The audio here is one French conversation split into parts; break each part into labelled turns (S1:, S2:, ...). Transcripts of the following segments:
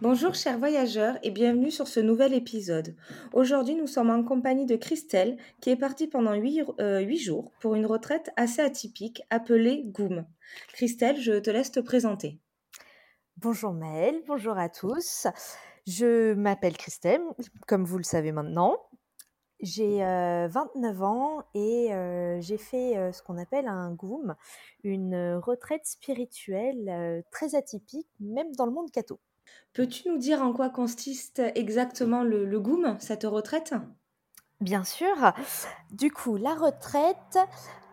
S1: Bonjour chers voyageurs et bienvenue sur ce nouvel épisode. Aujourd'hui nous sommes en compagnie de Christelle qui est partie pendant 8, euh, jours pour une retraite assez atypique appelée GOOM. Christelle, je te laisse te présenter.
S2: Bonjour Maëlle, bonjour à tous. Je m'appelle Christelle, comme vous le savez maintenant. J'ai 29 euh, ans et euh, j'ai fait ce qu'on appelle un GOOM, une retraite spirituelle très atypique, même dans le monde catho.
S1: Peux-tu nous dire en quoi consiste exactement le, le GOOM, cette retraite?
S2: Bien sûr. Du coup, la retraite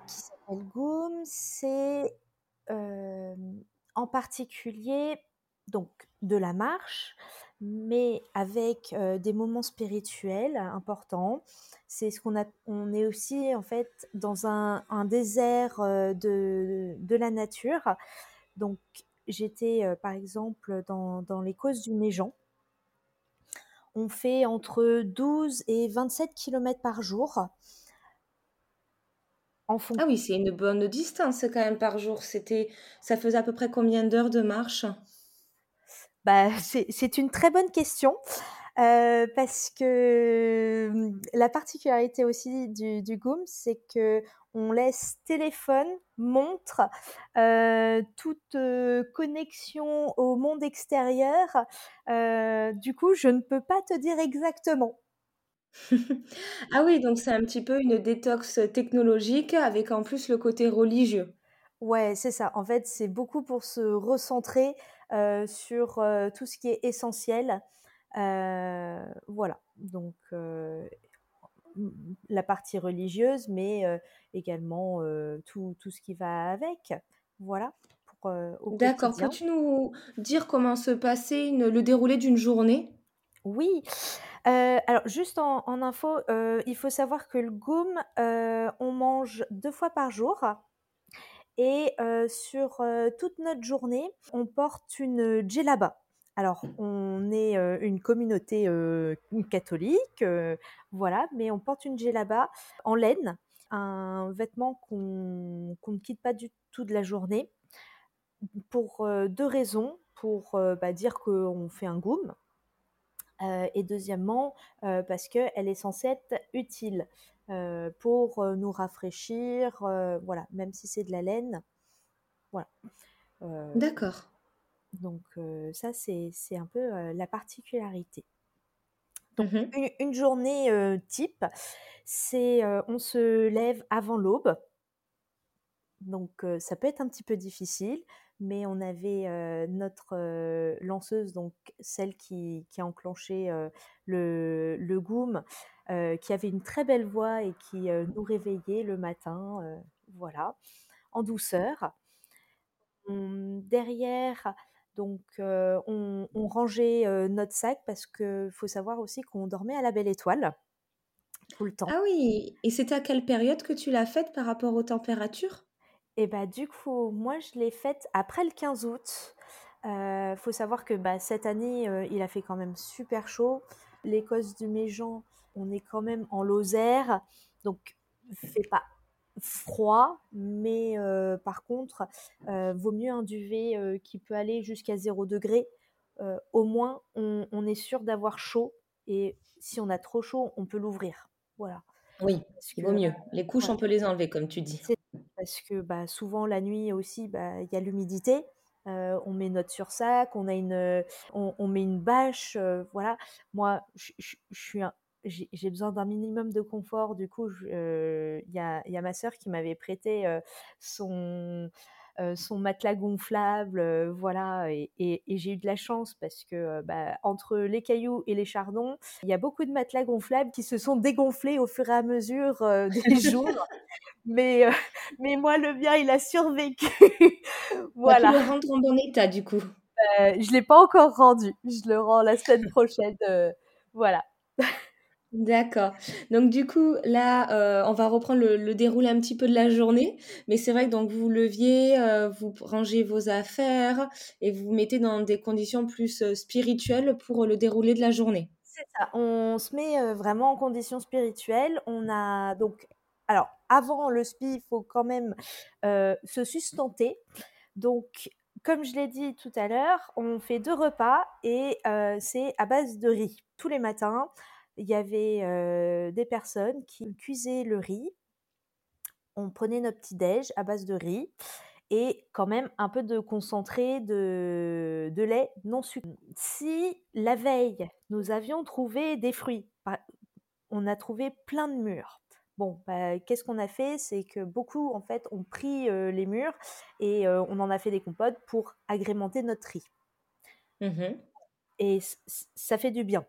S2: qui s'appelle GOOM, c'est euh, en particulier donc de la marche, mais avec euh, des moments spirituels importants. C'est ce qu'on a. On est aussi en fait dans un, désert euh, de, de, la nature. Donc J'étais par exemple dans, dans les causes du Méjean. On fait entre 12 et 27 km par jour.
S1: En Ah oui, c'est une bonne distance quand même par jour. C'était, ça faisait à peu près combien d'heures de marche?
S2: Bah, c'est une très bonne question. Parce que mmh, la particularité aussi du, du GOOM, c'est que on laisse téléphone, montre, toute connexion au monde extérieur. du coup, je ne peux pas te dire exactement.
S1: ah oui, donc c'est un petit peu une détox technologique avec en plus le côté religieux.
S2: Ouais, c'est ça. En fait, c'est beaucoup pour se recentrer sur tout ce qui est essentiel. Voilà. Donc, la partie religieuse, mais également tout, tout, ce qui va avec. Voilà.
S1: D'accord. Peux-tu nous dire comment se passait le déroulé d'une journée?
S2: Oui. alors, juste en, info, il faut savoir que le goum, on mange deux fois par jour. Et sur toute notre journée, on porte une djellaba. Alors, on est une communauté catholique, voilà, mais on porte une djellaba en laine, un vêtement qu'on ne quitte pas du tout de la journée, pour deux raisons. Pour bah, dire qu'on fait un goum, et deuxièmement, parce qu'elle est censée être utile pour nous rafraîchir, voilà, même si c'est de la laine. Voilà.
S1: D'accord.
S2: Donc ça, c'est un peu la particularité. Donc mmh une, journée type, c'est on se lève avant l'aube. Donc ça peut être un petit peu difficile, mais on avait notre lanceuse, donc celle qui, qui a enclenché le, le goom, qui avait une très belle voix et qui nous réveillait le matin, voilà, en douceur. derrière, donc, on, rangeait notre sac parce qu'il faut savoir aussi qu'on dormait à la belle étoile tout le temps.
S1: Ah oui, et c'était à quelle période que tu l'as faite par rapport aux températures?
S2: Et bah du coup, moi je l'ai faite après le 15 août. Il faut savoir que bah, cette année, il a fait quand même super chaud. L'Écosse du Méjean, on est quand même en Lozère, donc fait pas froid, mais par contre, vaut mieux un duvet qui peut aller jusqu'à 0 degré. au moins, on, est sûr d'avoir chaud et si on a trop chaud, on peut l'ouvrir. Voilà.
S1: Oui, il vaut mieux. Les couches, on peut les enlever, comme tu dis.
S2: Parce que bah, souvent, la nuit aussi, bah, il y a l'humidité. on met notre sursac, on a une, on, met une bâche, voilà. Moi, je suis un, j'ai besoin d'un minimum de confort. Du coup, il y, a, ma sœur qui m'avait prêté son, son matelas gonflable, voilà, et, j'ai eu de la chance parce que bah, entre les cailloux et les chardons, il y a beaucoup de matelas gonflables qui se sont dégonflés au fur et à mesure des jours. mais, mais moi, le bien, il a survécu.
S1: voilà. Tu le rendre en bon état, du coup.
S2: je l'ai pas encore rendu. Je le rends la semaine prochaine. voilà.
S1: D'accord. Donc du coup, là, heu, on va reprendre le déroulé un petit peu de la journée. Mais c'est vrai que donc vous leviez, heu, vous rangez vos affaires et vous vous mettez dans des conditions plus, heu, spirituelles pour le déroulé de la journée?
S2: C'est ça, on se met, vraiment en condition spirituelle. On a donc alors avant le spi, il faut quand même, se sustenter. Donc comme je l'ai dit tout à l'heure, on fait 2 repas et c'est à base de riz. Tous les matins, il y avait, des personnes qui cuisaient le riz. On prenait notre petit déj à base de riz et quand même un peu de concentré de de lait non sucré. Si la veille, nous avions trouvé des fruits, par on a trouvé plein de mûres. Bon, bah, qu'est-ce qu'on a fait? C'est que beaucoup, en fait, ont pris, les mûres et on en a fait des compotes pour agrémenter notre riz.
S1: Mmh mh.
S2: Et ça fait du bien.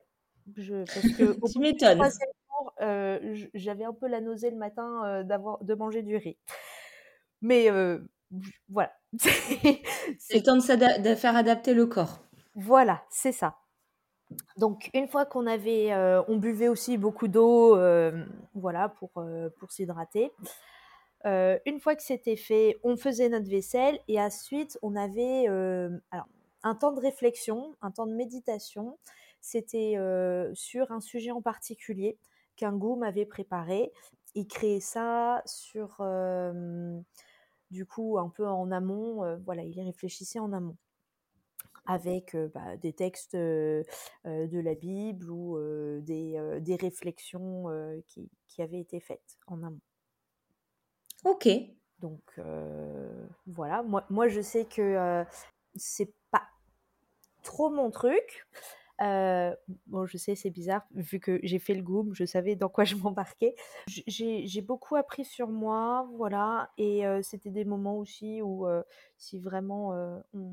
S2: Je parce qu'au bout
S1: Tu m'étonnes.
S2: 3e jour, heu, j j'avais un peu la nausée le matin, heu, d'avoir de manger du riz. Mais heu, j voilà, c'est
S1: le temps de de faire adapter le corps.
S2: Voilà, c'est ça. Donc une fois qu'on avait, on buvait aussi beaucoup d'eau, voilà, pour, pour s'hydrater. Une fois que c'était fait, on faisait notre vaisselle et ensuite on avait, alors un temps de réflexion, un temps de méditation. C'était, sur un sujet en particulier qu'un goum avait préparé. Il créait ça sur, du coup un peu en amont, voilà, il y réfléchissait en amont. Avec, bah, des textes, de la Bible ou des, des réflexions, qui qui avaient été faites en amont.
S1: OK.
S2: Donc voilà, moi moi je sais que, c'est pas trop mon truc. Heu, bon je sais c'est bizarre vu que j'ai fait le goum, je savais dans quoi je m'embarquais. J'ai beaucoup appris sur moi, voilà et heu, c'était des moments aussi où, heu, si vraiment, on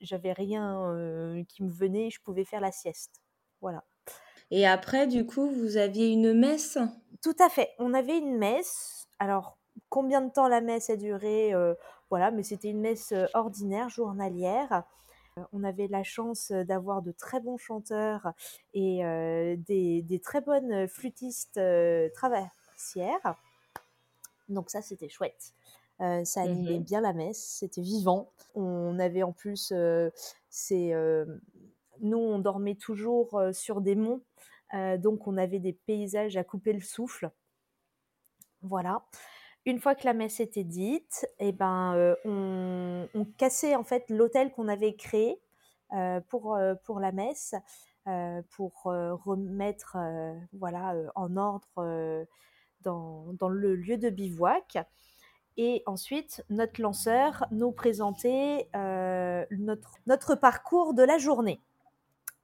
S2: j'avais rien, qui me venait, je pouvais faire la sieste. Voilà.
S1: Et après du coup, vous aviez une messe?
S2: Tout à fait, on avait une messe. Alors combien de temps la messe a duré, voilà, mais c'était une messe, ordinaire, journalière. Heu, on avait la chance, d'avoir de très bons chanteurs et des des très bonnes flûtistes, traversières. Donc ça, c'était chouette. Ça
S1: Mmh
S2: animait bien la messe, c'était vivant. On avait en plus, c'est, nous on dormait toujours, sur des monts, donc on avait des paysages à couper le souffle. Voilà. Une fois que la messe était dite et ben, heu, on cassait en fait l'autel qu'on avait créé, heu, pour, heu, pour la messe, pour, remettre, voilà, en ordre, dans dans le lieu de bivouac et ensuite notre lanceur nous présentait, notre notre parcours de la journée.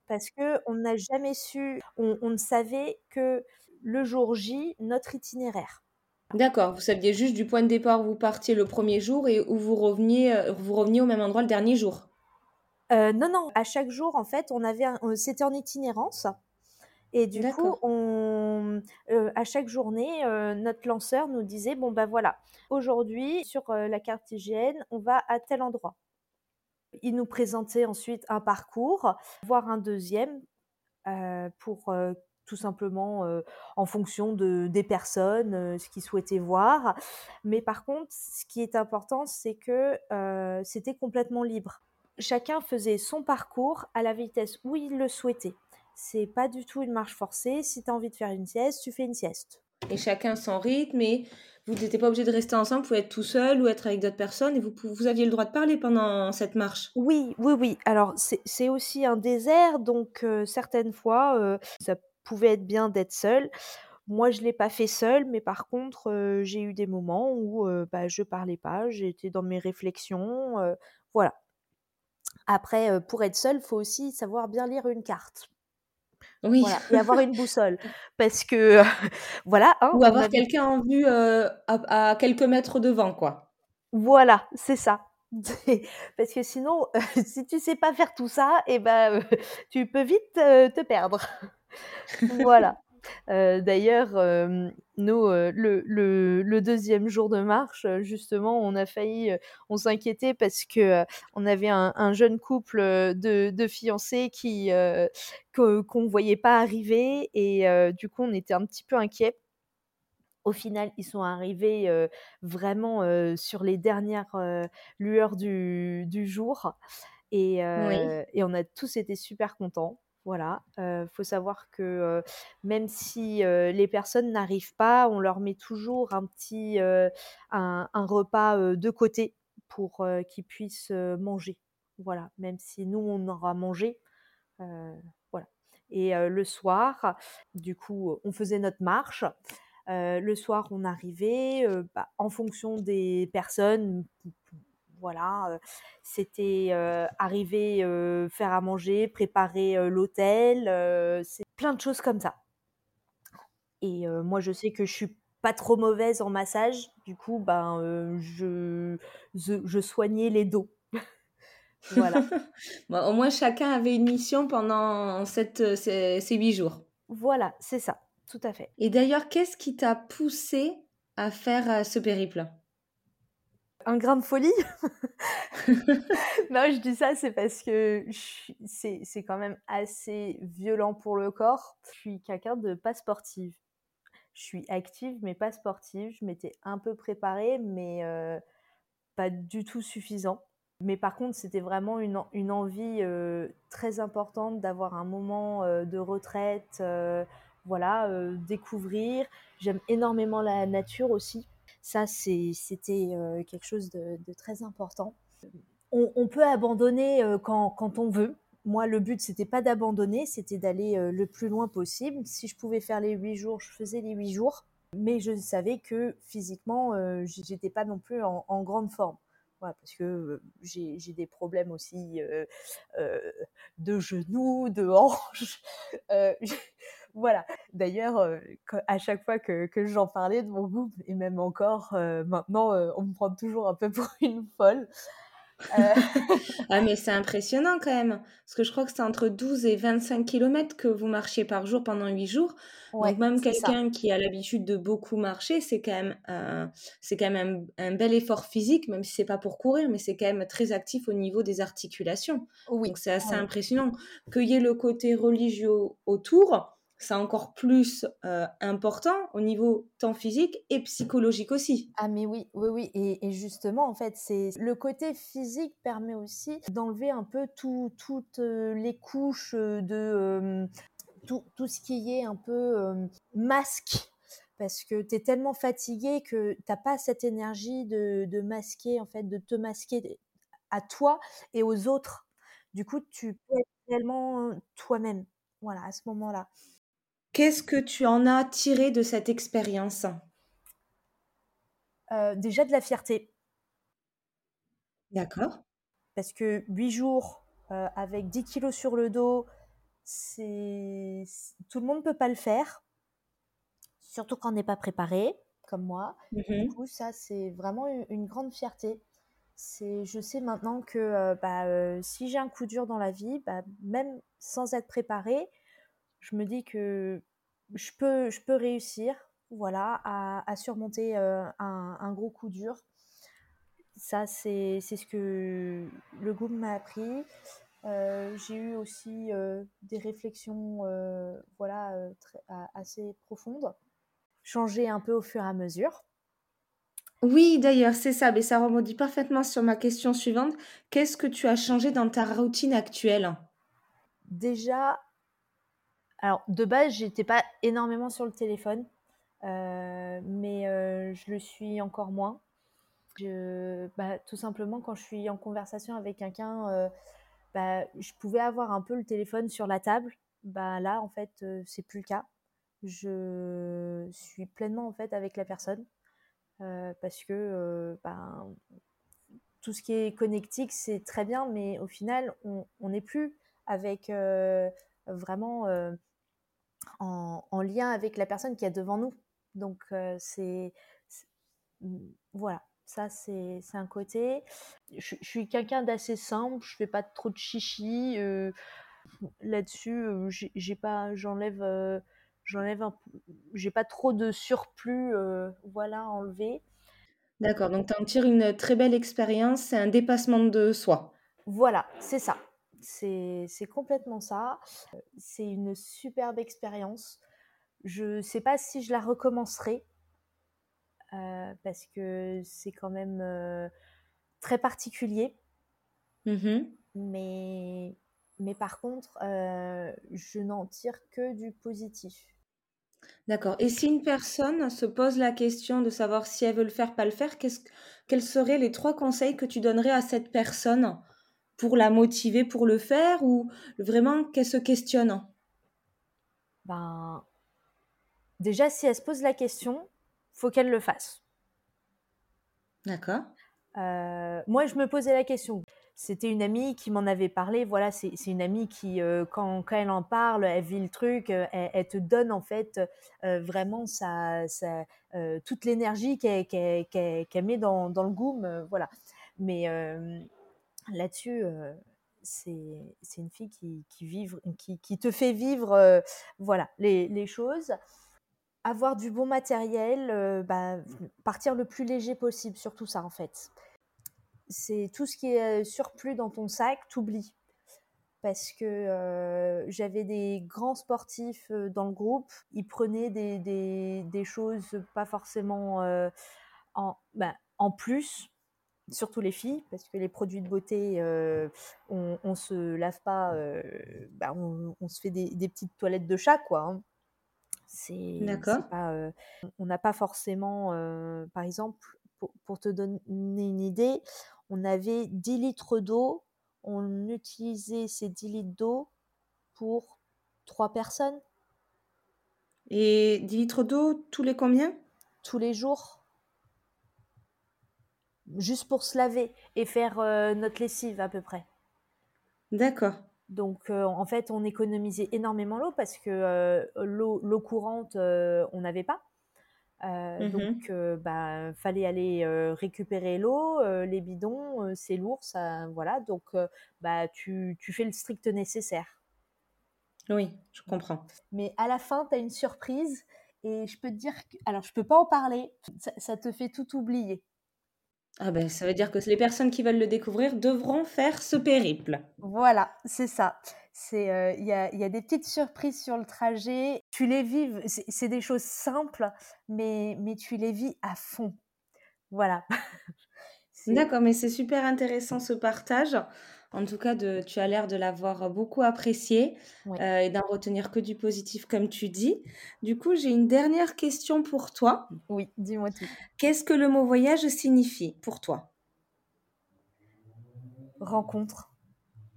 S2: Parce qu'on n'a jamais su on on ne savait que le jour J, notre itinéraire.
S1: D'accord, vous saviez juste du point de départ où vous partiez le 1er jour et où vous reveniez, heu, vous reveniez au même endroit le dernier jour?
S2: Heu, non, non, à chaque jour en fait, on avait heu, c'était en itinérance et du coup on, à chaque journée, notre lanceur nous disait: «Bon bah voilà, aujourd'hui sur, la carte IGN, on va à tel endroit». Il nous présentait ensuite un parcours, voire un 2e, heu, pour, tout simplement, en fonction de des personnes, ce qu'ils souhaitaient voir. Mais par contre, ce qui est important, c'est que, c'était complètement libre. Chacun faisait son parcours à la vitesse où il le souhaitait. C'est pas du tout une marche forcée, si tu as envie de faire une sieste, tu fais une sieste.
S1: Et chacun son rythme et vous étiez pas obligés de rester ensemble, vous pouvez être tout seul ou être avec d'autres personnes et vous vous aviez le droit de parler pendant cette marche?
S2: Oui, oui, oui. Alors c'est aussi un désert donc certaines fois, ça pouvait être bien d'être seul. Moi, je l'ai pas fait seule, mais par contre, j'ai eu des moments où, bah, je parlais pas, j'étais dans mes réflexions, voilà. Après, pour être seul, faut aussi savoir bien lire une carte.
S1: Oui.
S2: Voilà et avoir une boussole parce que, voilà, hein,
S1: Ou avoir
S2: avait
S1: quelqu'un en vue, à à quelques mètres devant, quoi.
S2: Voilà, c'est ça. Parce que sinon, si tu sais pas faire tout ça et bah, heu, tu peux vite, te perdre. Voilà. d'ailleurs, nous, le le deuxième jour de marche, justement, on a failli, on s'inquiétait parce que, on avait un jeune couple, de de fiancés qui, qu'on ne voyait pas arriver et du coup, on était un petit peu inquiets. Au final, ils sont arrivés, vraiment, sur les dernières, lueurs du du jour et et on a tous été super contents. Voilà, euh, faut savoir que euh, même si euh, les personnes n'arrivent pas, on leur met toujours un petit un, repas de côté pour qu'ils puissent manger. Voilà, même si nous on aura mangé, voilà. Et le soir, du coup, on faisait notre marche. le soir, on arrivait bah, en fonction des personnes voilà, c'était arriver, faire à manger, préparer l'hôtel, c'est plein de choses comme ça. Et moi, je sais que je suis pas trop mauvaise en massage, du coup, ben, je, je, soignais les dos.
S1: voilà. au moins, chacun avait une mission pendant cette, ces, ces huit jours.
S2: Voilà, c'est ça, tout à fait.
S1: Et d'ailleurs, qu'est-ce qui t'a poussé à faire ce périple?
S2: Un grain de folie. non, je dis ça, c'est parce que c'est quand même assez violent pour le corps. Je suis quelqu'un de pas sportive. Je suis active, mais pas sportive. Je m'étais un peu préparée, mais euh, pas du tout suffisant. Mais par contre, c'était vraiment une, une envie euh, très importante d'avoir un moment euh, de retraite, voilà, découvrir. J'aime énormément la nature aussi. Ça, c'était quelque chose de, très important. On, peut abandonner quand, on veut. Moi, le but, c'était pas d'abandonner, c'était d'aller le plus loin possible. Si je pouvais faire les huit jours, je faisais les huit jours. Mais je savais que physiquement, j'étais pas non plus en, grande forme. parce que j'ai des problèmes aussi de genoux, de hanches. Voilà. D'ailleurs, euh, à chaque fois que, j'en parlais de mon groupe, et même encore euh, maintenant, euh, on me prend toujours un peu pour une folle.
S1: ah, mais c'est impressionnant quand même. Parce que je crois que c'est entre 12 et 25 km que vous marchiez par jour pendant 8 jours. Donc, même quelqu'un qui a l'habitude de beaucoup marcher, c'est quand même, c'est quand même un, bel effort physique, même si c'est pas pour courir, mais c'est quand même très actif au niveau des articulations. Oui. Donc, c'est assez impressionnant. Qu'il y ait le côté religieux autour, c'est encore plus euh, important au niveau tant physique et psychologique aussi.
S2: Ah mais oui, oui, oui. Et, justement, en fait, c'est le côté physique permet aussi d'enlever un peu toutes euh, les couches de tout, tout, ce qui est un peu masque. Parce que tu es tellement fatigué que t'as pas cette énergie de, de masquer, en fait, de te masquer à toi et aux autres. Du coup, tu peux être réellement toi-même. Voilà, à ce moment-là.
S1: Qu'est-ce que tu en as tiré de cette expérience?
S2: Euh, Déjà de la fierté.
S1: D'accord.
S2: Parce que 8 jours euh, avec 10 kilos sur le dos, c'est tout le monde ne peut pas le faire. Surtout quand on n'est pas préparé, comme moi. Du mmh coup, ça, c'est vraiment une, grande fierté. C'est, je sais maintenant que euh, bah, si j'ai un coup dur dans la vie, bah, même sans être préparé, je me dis que je peux, je peux réussir voilà, à, surmonter euh, un, gros coup dur. Ça, c'est ce que le groupe m'a appris. Euh, j'ai eu aussi euh, des réflexions voilà, assez profondes, changer un peu au fur et à mesure.
S1: Oui, d'ailleurs, c'est ça, mais ça rebondit parfaitement sur ma question suivante. Qu'est-ce que tu as changé dans ta routine actuelle?
S2: Déjà, alors, de base, j'étais pas énormément sur le téléphone, euh, mais euh, je le suis encore moins. Bah, tout simplement, quand je suis en conversation avec quelqu'un, euh, bah, je pouvais avoir un peu le téléphone sur la table. Bah, là, en fait, c'est plus le cas. Je suis pleinement en fait avec la personne parce que bah, tout ce qui est connectique, c'est très bien, mais au final, on n'est plus avec vraiment en, lien avec la personne qui est devant nous. Donc, euh, c'est. Voilà, ça, c'est un côté. Je, suis quelqu'un d'assez simple, je fais pas trop de chichi. Euh, là-dessus, euh, j'ai pas, j'enlève j'enlève un j'ai pas trop de surplus, voilà, à enlever.
S1: D'accord, donc tu en tires une très belle expérience, c'est un dépassement de soi.
S2: Voilà, c'est ça. C'est complètement ça. C'est une superbe expérience. Je sais pas si je la recommencerai, parce que c'est quand même, très particulier.
S1: Mmh
S2: mais mais par contre, je n'en tire que du positif.
S1: D'accord et si une personne se pose la question de savoir si elle veut le faire, pas le faire, qu'est-ce quels seraient les 3 conseils que tu donnerais à cette personne? Pour la motiver pour le faire ou vraiment qu'elle se questionne?
S2: Ben, déjà si elle se pose la question, faut qu'elle le fasse.
S1: D'accord.
S2: moi je me posais la question. C'était une amie qui m'en avait parlé. Voilà, c'est une amie qui, euh, quand, quand, elle en parle, elle vit le truc, euh, elle, te donne en fait euh, vraiment sa, sa toute l'énergie qu'elle met dans, dans, le goum. voilà. Mais là-dessus, c'est une fille qui, qui, vivre, qui, qui, te fait vivre voilà, les, les, choses. Avoir du bon matériel, bah, partir le plus léger possible, surtout ça en fait c'est tout ce qui est surplus dans ton sac, t'oublies. Parce que j'avais des grands sportifs dans le groupe, ils prenaient des, des, des choses pas forcément en, ben, en plus, surtout les filles, parce que les produits de beauté, on, on se lave pas, ben, on, on, se fait des, des, petites toilettes de chat, quoi. Hein. C'est pas, on n'a pas forcément, par exemple, pour, pour, te donner une idée, on avait 10 litres d'eau, on utilisait ces 10 litres d'eau pour 3 personnes.
S1: Et 10 litres d'eau tous les combien?
S2: Tous les jours. Juste pour se laver et faire euh, notre lessive à peu près.
S1: D'accord.
S2: Donc euh, en fait, on économisait énormément l'eau parce que euh, l'eau courante, on n'avait pas. Mmh donc, euh, bah, fallait aller récupérer l'eau, les bidons, c'est lourd, ça, voilà. Donc, bah, tu, tu, fais le strict nécessaire.
S1: Oui, je comprends.
S2: Mais à la fin, tu as une surprise et je peux te dire que, alors je peux pas en parler, ça, ça te fait tout oublier.
S1: Ah ben, ça veut dire que les personnes qui veulent le découvrir devront faire ce périple.
S2: Voilà, c'est ça. C'est euh, il y, a, y, a, des petites surprises sur le trajet. Tu les vis, c'est des choses simples, mais, mais tu les vis à fond. Voilà.
S1: D'accord, mais c'est super intéressant ce partage. En tout cas, de, tu as l'air de l'avoir beaucoup apprécié euh, et d'en retenir que du positif, comme tu dis. Du coup, j'ai une dernière question pour toi.
S2: Oui, dis-moi tout.
S1: Qu'est-ce que le mot voyage signifie pour toi?
S2: Rencontre,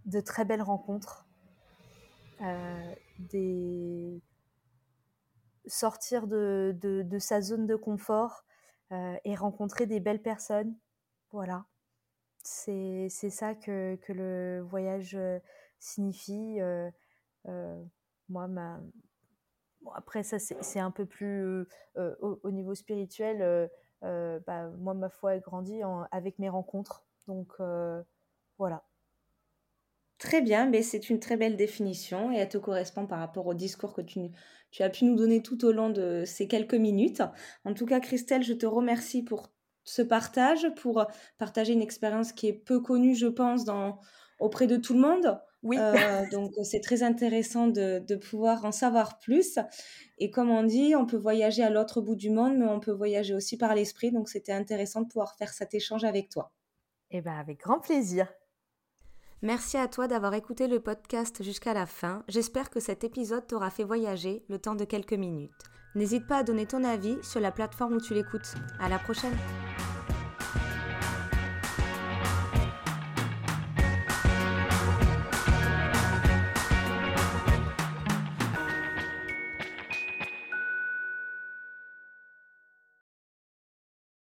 S2: de très belles rencontres, euh, des sortir de, de, sa zone de confort euh, et rencontrer des belles personnes. Voilà. C'est ça que, que, le voyage euh, signifie. Euh, euh, moi, ma... après, ça, c'est un peu plus au, au, niveau spirituel. Bah, moi, ma foi a grandi avec mes rencontres. Donc, voilà.
S1: Très bien, mais c'est une très belle définition et elle te correspond par rapport au discours que tu, tu, as pu nous donner tout au long de ces quelques minutes. En tout cas, Christelle, je te remercie pour ce partage, pour partager une expérience qui est peu connue, je pense, dans, auprès de tout le monde.
S2: Oui.
S1: Euh, donc c'est très intéressant de, de, pouvoir en savoir plus. Et comme on dit, on peut voyager à l'autre bout du monde, mais on peut voyager aussi par l'esprit. Donc c'était intéressant de pouvoir faire cet échange avec toi.
S2: Eh bien, avec grand plaisir.
S1: Merci à toi d'avoir écouté le podcast jusqu'à la fin. J'espère que cet épisode t'aura fait voyager le temps de quelques minutes. N'hésite pas à donner ton avis sur la plateforme où tu l'écoutes. À la prochaine!